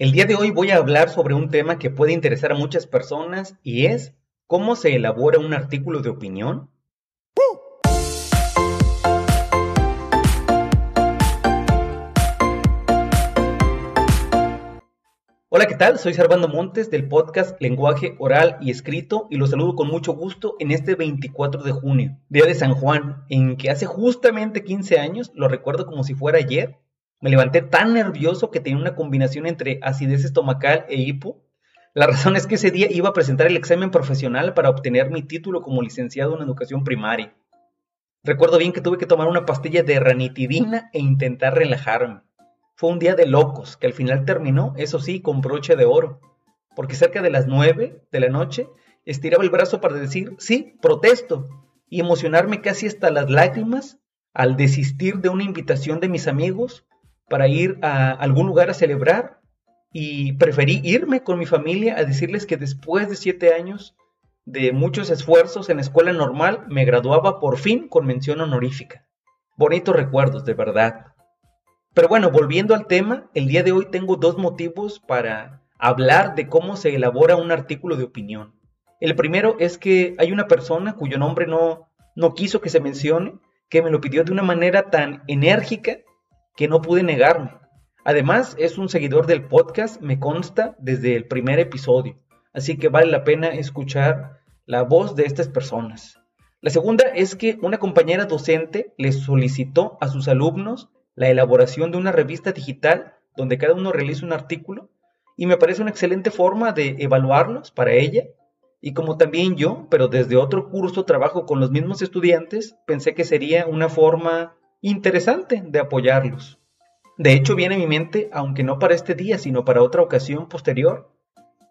El día de hoy voy a hablar sobre un tema que puede interesar a muchas personas y es cómo se elabora un artículo de opinión. Hola, ¿qué tal? Soy Servando Montes del podcast Lenguaje Oral y Escrito y los saludo con mucho gusto en este 24 de junio, día de San Juan, en que hace justamente 15 años, lo recuerdo como si fuera ayer, me levanté tan nervioso que tenía una combinación entre acidez estomacal e hipo. La razón es que ese día iba a presentar el examen profesional para obtener mi título como licenciado en educación primaria. Recuerdo bien que tuve que tomar una pastilla de ranitidina e intentar relajarme. Fue un día de locos, que al final terminó, eso sí, con broche de oro, porque cerca de las nueve de la noche estiraba el brazo para decir, sí, protesto, y emocionarme casi hasta las lágrimas al desistir de una invitación de mis amigos para ir a algún lugar a celebrar y preferí irme con mi familia a decirles que después de siete años de muchos esfuerzos en la escuela normal me graduaba por fin con mención honorífica. Bonitos recuerdos, de verdad. Pero bueno, volviendo al tema, el día de hoy tengo dos motivos para hablar de cómo se elabora un artículo de opinión. El primero es que hay una persona cuyo nombre no, no quiso que se mencione, que me lo pidió de una manera tan enérgica que no pude negarme. Además, es un seguidor del podcast, me consta, desde el primer episodio, así que vale la pena escuchar la voz de estas personas. La segunda es que una compañera docente les solicitó a sus alumnos la elaboración de una revista digital donde cada uno realiza un artículo y me parece una excelente forma de evaluarlos para ella. Y como también yo, pero desde otro curso trabajo con los mismos estudiantes, pensé que sería una forma interesante de apoyarlos. De hecho, viene a mi mente, aunque no para este día, sino para otra ocasión posterior,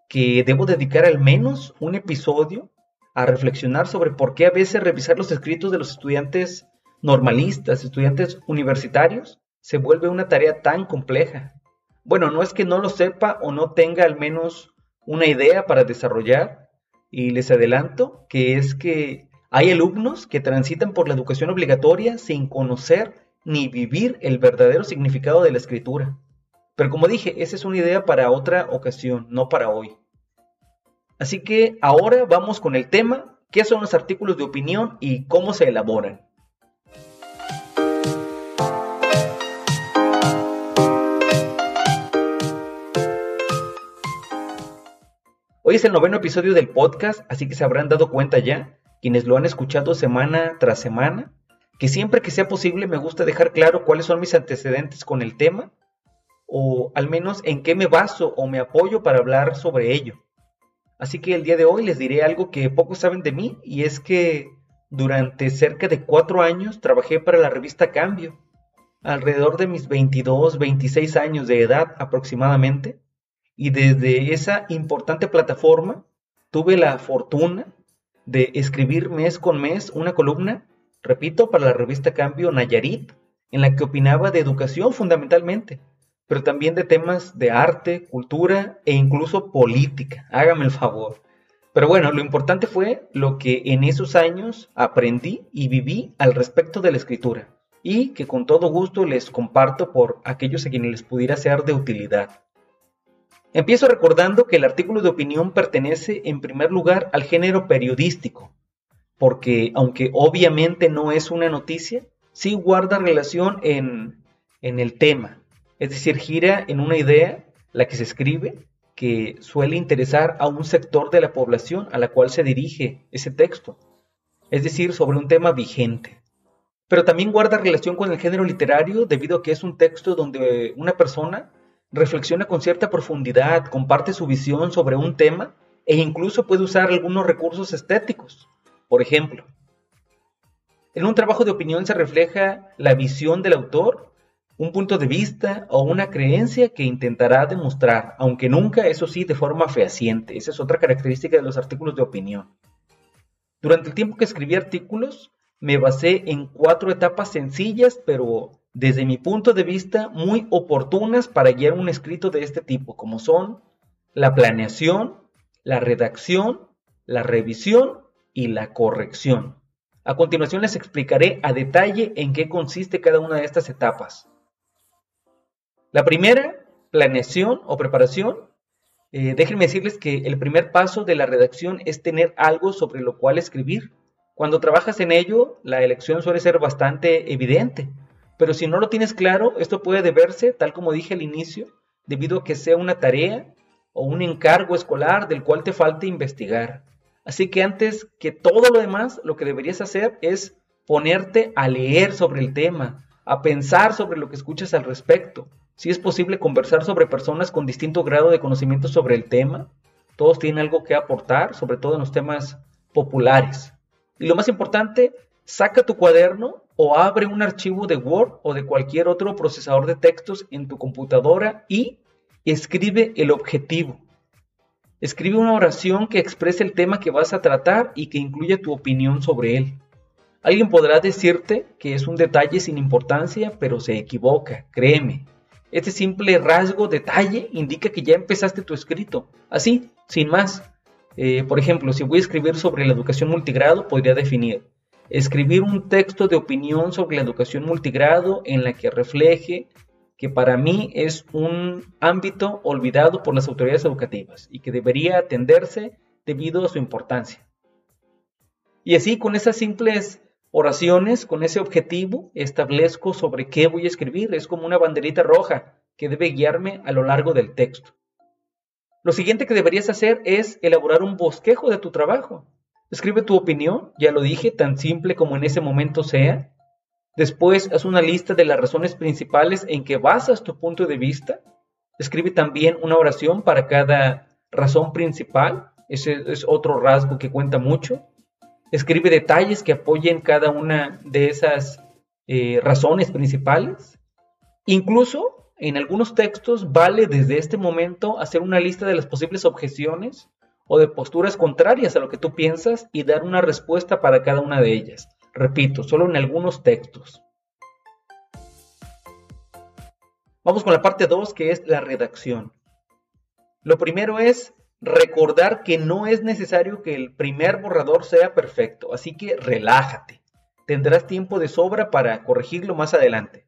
que debo dedicar al menos un episodio a reflexionar sobre por qué a veces revisar los escritos de los estudiantes normalistas, estudiantes universitarios, se vuelve una tarea tan compleja. Bueno, no es que no lo sepa o no tenga al menos una idea para desarrollar, y les adelanto que es que hay alumnos que transitan por la educación obligatoria sin conocer ni vivir el verdadero significado de la escritura. Pero como dije, esa es una idea para otra ocasión, no para hoy. Así que ahora vamos con el tema, qué son los artículos de opinión y cómo se elaboran. Hoy es el noveno episodio del podcast, así que se habrán dado cuenta ya quienes lo han escuchado semana tras semana, que siempre que sea posible me gusta dejar claro cuáles son mis antecedentes con el tema, o al menos en qué me baso o me apoyo para hablar sobre ello. Así que el día de hoy les diré algo que pocos saben de mí, y es que durante cerca de cuatro años trabajé para la revista Cambio, alrededor de mis 22, 26 años de edad aproximadamente, y desde esa importante plataforma tuve la fortuna de escribir mes con mes una columna, repito, para la revista Cambio Nayarit, en la que opinaba de educación fundamentalmente, pero también de temas de arte, cultura e incluso política. Hágame el favor. Pero bueno, lo importante fue lo que en esos años aprendí y viví al respecto de la escritura, y que con todo gusto les comparto por aquellos a quienes les pudiera ser de utilidad. Empiezo recordando que el artículo de opinión pertenece en primer lugar al género periodístico, porque aunque obviamente no es una noticia, sí guarda relación en, en el tema, es decir, gira en una idea, la que se escribe, que suele interesar a un sector de la población a la cual se dirige ese texto, es decir, sobre un tema vigente. Pero también guarda relación con el género literario debido a que es un texto donde una persona reflexiona con cierta profundidad, comparte su visión sobre un tema e incluso puede usar algunos recursos estéticos. Por ejemplo, en un trabajo de opinión se refleja la visión del autor, un punto de vista o una creencia que intentará demostrar, aunque nunca, eso sí, de forma fehaciente. Esa es otra característica de los artículos de opinión. Durante el tiempo que escribí artículos, me basé en cuatro etapas sencillas pero desde mi punto de vista, muy oportunas para guiar un escrito de este tipo, como son la planeación, la redacción, la revisión y la corrección. A continuación les explicaré a detalle en qué consiste cada una de estas etapas. La primera planeación o preparación, eh, déjenme decirles que el primer paso de la redacción es tener algo sobre lo cual escribir. Cuando trabajas en ello, la elección suele ser bastante evidente, pero si no lo tienes claro, esto puede deberse, tal como dije al inicio, debido a que sea una tarea o un encargo escolar del cual te falte investigar. Así que antes que todo lo demás, lo que deberías hacer es ponerte a leer sobre el tema, a pensar sobre lo que escuchas al respecto. Si es posible conversar sobre personas con distinto grado de conocimiento sobre el tema, todos tienen algo que aportar, sobre todo en los temas populares. Y lo más importante, saca tu cuaderno o abre un archivo de Word o de cualquier otro procesador de textos en tu computadora y escribe el objetivo. Escribe una oración que exprese el tema que vas a tratar y que incluya tu opinión sobre él. Alguien podrá decirte que es un detalle sin importancia, pero se equivoca, créeme. Este simple rasgo, detalle, indica que ya empezaste tu escrito. Así, sin más. Eh, por ejemplo, si voy a escribir sobre la educación multigrado, podría definir. Escribir un texto de opinión sobre la educación multigrado en la que refleje que para mí es un ámbito olvidado por las autoridades educativas y que debería atenderse debido a su importancia. Y así, con esas simples oraciones con ese objetivo, establezco sobre qué voy a escribir. Es como una banderita roja que debe guiarme a lo largo del texto. Lo siguiente que deberías hacer es elaborar un bosquejo de tu trabajo. Escribe tu opinión, ya lo dije, tan simple como en ese momento sea. Después haz una lista de las razones principales en que basas tu punto de vista. Escribe también una oración para cada razón principal. Ese es otro rasgo que cuenta mucho. Escribe detalles que apoyen cada una de esas eh, razones principales. Incluso en algunos textos vale desde este momento hacer una lista de las posibles objeciones o de posturas contrarias a lo que tú piensas y dar una respuesta para cada una de ellas. Repito, solo en algunos textos. Vamos con la parte 2 que es la redacción. Lo primero es recordar que no es necesario que el primer borrador sea perfecto, así que relájate. Tendrás tiempo de sobra para corregirlo más adelante.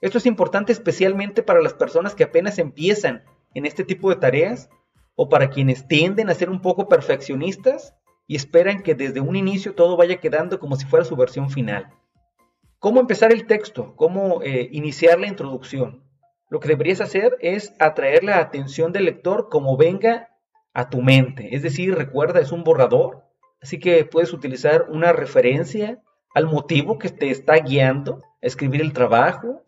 Esto es importante especialmente para las personas que apenas empiezan en este tipo de tareas o para quienes tienden a ser un poco perfeccionistas y esperan que desde un inicio todo vaya quedando como si fuera su versión final. ¿Cómo empezar el texto? ¿Cómo eh, iniciar la introducción? Lo que deberías hacer es atraer la atención del lector como venga a tu mente. Es decir, recuerda, es un borrador, así que puedes utilizar una referencia al motivo que te está guiando a escribir el trabajo,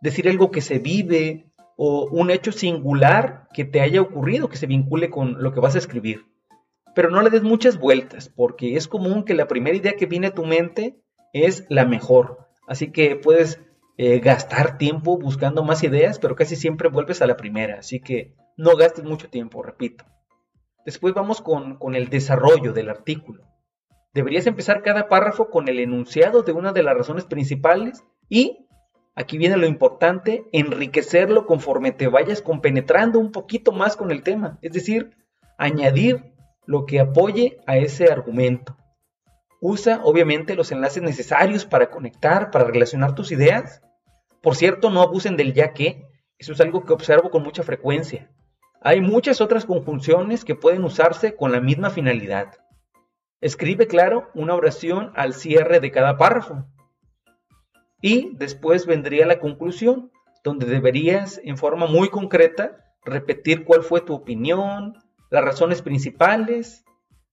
decir algo que se vive o un hecho singular que te haya ocurrido que se vincule con lo que vas a escribir. Pero no le des muchas vueltas, porque es común que la primera idea que viene a tu mente es la mejor. Así que puedes eh, gastar tiempo buscando más ideas, pero casi siempre vuelves a la primera. Así que no gastes mucho tiempo, repito. Después vamos con, el desarrollo del artículo. Deberías empezar cada párrafo con el enunciado de una de las razones principales y, aquí viene lo importante, enriquecerlo conforme te vayas compenetrando un poquito más con el tema. Es decir, añadir lo que apoye a ese argumento. Usa obviamente los enlaces necesarios para conectar, para relacionar tus ideas. Por cierto, no abusen del ya que. Eso es algo que observo con mucha frecuencia. Hay muchas otras conjunciones que pueden usarse con la misma finalidad. Escribe, claro, una oración al cierre de cada párrafo. Y después vendría la conclusión, donde deberías, en forma muy concreta, repetir cuál fue tu opinión, las razones principales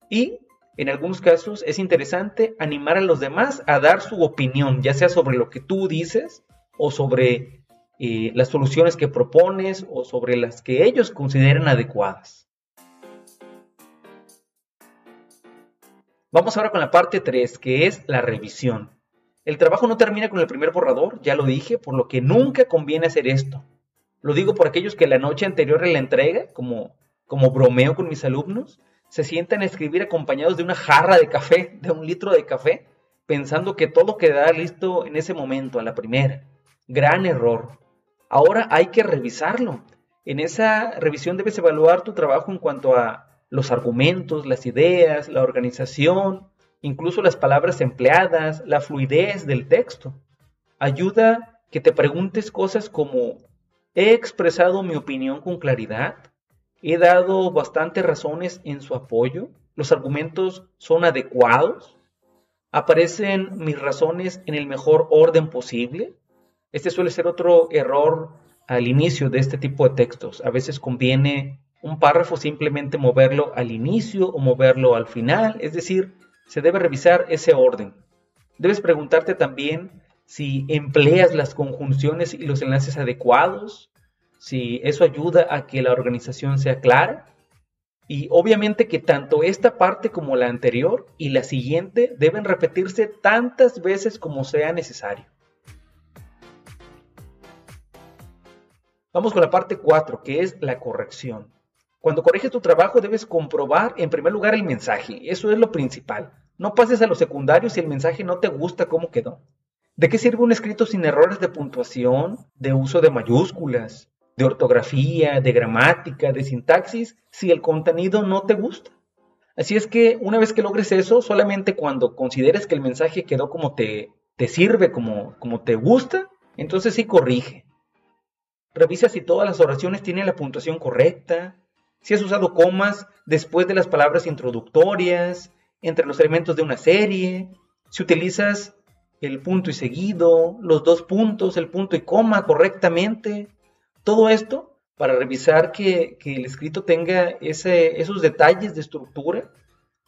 y, en algunos casos, es interesante animar a los demás a dar su opinión, ya sea sobre lo que tú dices o sobre eh, las soluciones que propones o sobre las que ellos consideren adecuadas. Vamos ahora con la parte 3, que es la revisión. El trabajo no termina con el primer borrador, ya lo dije, por lo que nunca conviene hacer esto. Lo digo por aquellos que la noche anterior a la entrega, como, como bromeo con mis alumnos, se sientan a escribir acompañados de una jarra de café, de un litro de café, pensando que todo quedará listo en ese momento, a la primera. Gran error. Ahora hay que revisarlo. En esa revisión debes evaluar tu trabajo en cuanto a los argumentos, las ideas, la organización, incluso las palabras empleadas, la fluidez del texto. Ayuda que te preguntes cosas como he expresado mi opinión con claridad, he dado bastantes razones en su apoyo, los argumentos son adecuados, aparecen mis razones en el mejor orden posible. Este suele ser otro error al inicio de este tipo de textos. A veces conviene un párrafo simplemente moverlo al inicio o moverlo al final, es decir, se debe revisar ese orden. Debes preguntarte también si empleas las conjunciones y los enlaces adecuados, si eso ayuda a que la organización sea clara. Y obviamente que tanto esta parte como la anterior y la siguiente deben repetirse tantas veces como sea necesario. Vamos con la parte 4, que es la corrección. Cuando corriges tu trabajo debes comprobar en primer lugar el mensaje, eso es lo principal. No pases a lo secundario si el mensaje no te gusta cómo quedó. ¿De qué sirve un escrito sin errores de puntuación, de uso de mayúsculas, de ortografía, de gramática, de sintaxis, si el contenido no te gusta? Así es que una vez que logres eso, solamente cuando consideres que el mensaje quedó como te, te sirve, como, como te gusta, entonces sí corrige. Revisa si todas las oraciones tienen la puntuación correcta, si has usado comas después de las palabras introductorias, entre los elementos de una serie, si utilizas el punto y seguido, los dos puntos, el punto y coma correctamente, todo esto para revisar que, el escrito tenga esos detalles de estructura,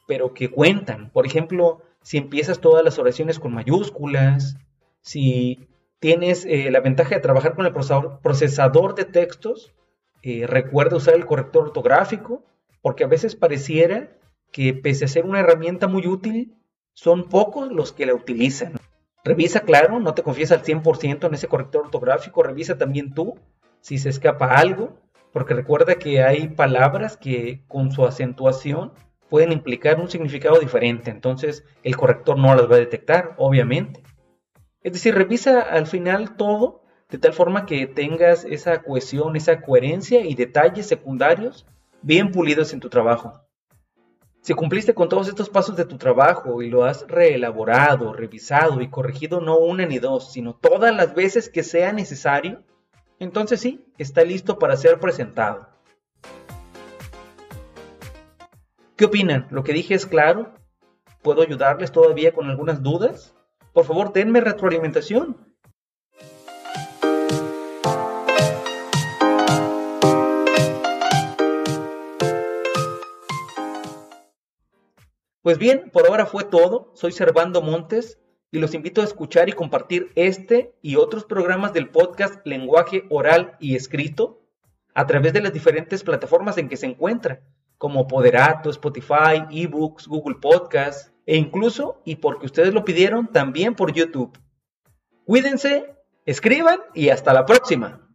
pero que cuentan. Por ejemplo, si empiezas todas las oraciones con mayúsculas, si tienes eh, la ventaja de trabajar con el procesador de textos, eh, recuerda usar el corrector ortográfico, porque a veces pareciera que pese a ser una herramienta muy útil, son pocos los que la utilizan. Revisa, claro, no te confíes al 100% en ese corrector ortográfico, revisa también tú si se escapa algo, porque recuerda que hay palabras que con su acentuación pueden implicar un significado diferente, entonces el corrector no las va a detectar, obviamente. Es decir, revisa al final todo de tal forma que tengas esa cohesión, esa coherencia y detalles secundarios bien pulidos en tu trabajo. Si cumpliste con todos estos pasos de tu trabajo y lo has reelaborado, revisado y corregido no una ni dos, sino todas las veces que sea necesario, entonces sí, está listo para ser presentado. ¿Qué opinan? ¿Lo que dije es claro? ¿Puedo ayudarles todavía con algunas dudas? Por favor, denme retroalimentación. Pues bien, por ahora fue todo. Soy Servando Montes y los invito a escuchar y compartir este y otros programas del podcast Lenguaje Oral y Escrito a través de las diferentes plataformas en que se encuentra, como Poderato, Spotify, eBooks, Google Podcasts e incluso, y porque ustedes lo pidieron, también por YouTube. Cuídense, escriban y hasta la próxima.